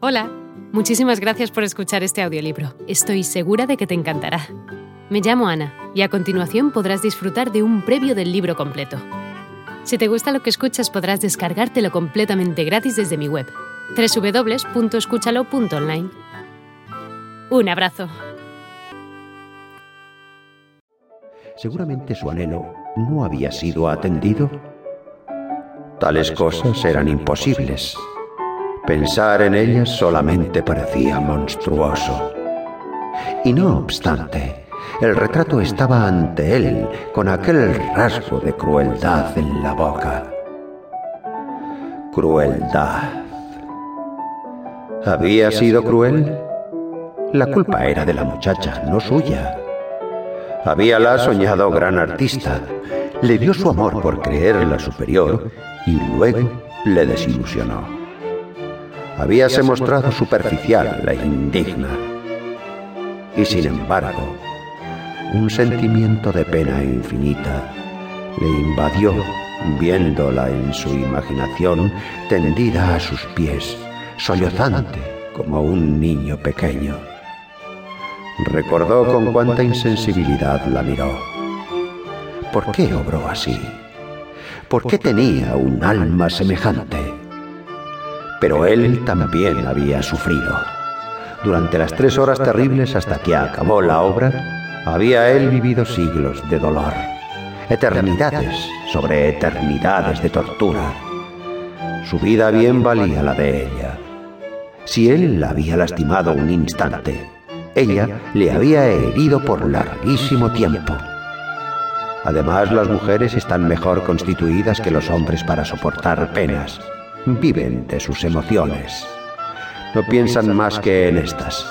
Hola, muchísimas gracias por escuchar este audiolibro. Estoy segura de que te encantará. Me llamo Ana y a continuación podrás disfrutar de un previo del libro completo. Si te gusta lo que escuchas podrás descargártelo completamente gratis desde mi web, www.escúchalo.online. Un abrazo. Seguramente su anhelo no había sido atendido. Tales cosas eran imposibles. Pensar en ellas solamente parecía monstruoso. Y no obstante, el retrato estaba ante él con aquel rasgo de crueldad en la boca. Crueldad. ¿Había sido cruel? La culpa era de la muchacha, no suya. Habíala soñado gran artista. Le dio su amor por creerla superior y luego le desilusionó habíase mostrado superficial e indigna. Y sin embargo, un sentimiento de pena infinita le invadió viéndola en su imaginación tendida a sus pies, sollozante como un niño pequeño. Recordó con cuánta insensibilidad la miró. ¿Por qué obró así? ¿Por qué tenía un alma semejante? Pero él también había sufrido. Durante las tres horas terribles hasta que acabó la obra, había él vivido siglos de dolor, eternidades sobre eternidades de tortura. Su vida bien valía la de ella. Si él la había lastimado un instante, ella le había herido por larguísimo tiempo. Además, las mujeres están mejor constituidas que los hombres para soportar penas viven de sus emociones. No piensan más que en estas.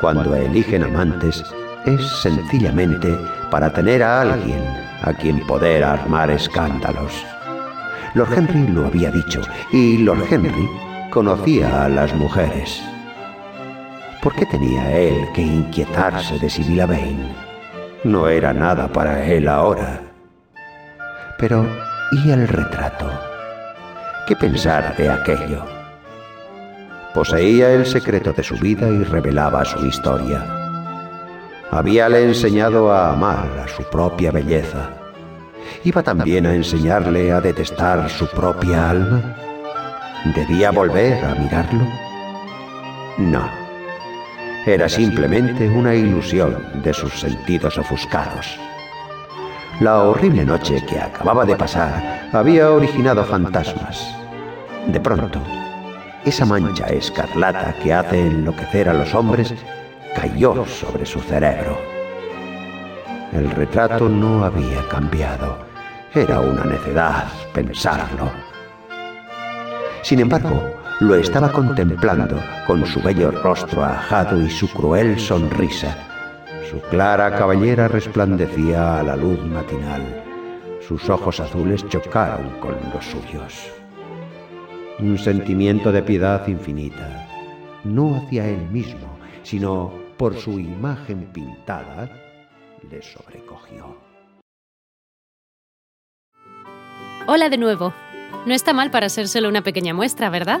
Cuando eligen amantes, es sencillamente para tener a alguien a quien poder armar escándalos. Lord Henry lo había dicho, y Lord Henry conocía a las mujeres. ¿Por qué tenía él que inquietarse de Sibylla Vane? No era nada para él ahora. Pero, ¿y el retrato? ¿Qué pensar de aquello? Poseía el secreto de su vida y revelaba su historia. Habíale enseñado a amar a su propia belleza. ¿Iba también a enseñarle a detestar su propia alma? ¿Debía volver a mirarlo? No. Era simplemente una ilusión de sus sentidos ofuscados. La horrible noche que acababa de pasar había originado fantasmas. De pronto, esa mancha escarlata que hace enloquecer a los hombres cayó sobre su cerebro. El retrato no había cambiado. Era una necedad pensarlo. Sin embargo, lo estaba contemplando con su bello rostro ajado y su cruel sonrisa su clara cabellera resplandecía a la luz matinal. Sus ojos azules chocaron con los suyos. Un sentimiento de piedad infinita, no hacia él mismo, sino por su imagen pintada, le sobrecogió. Hola de nuevo. No está mal para ser solo una pequeña muestra, ¿verdad?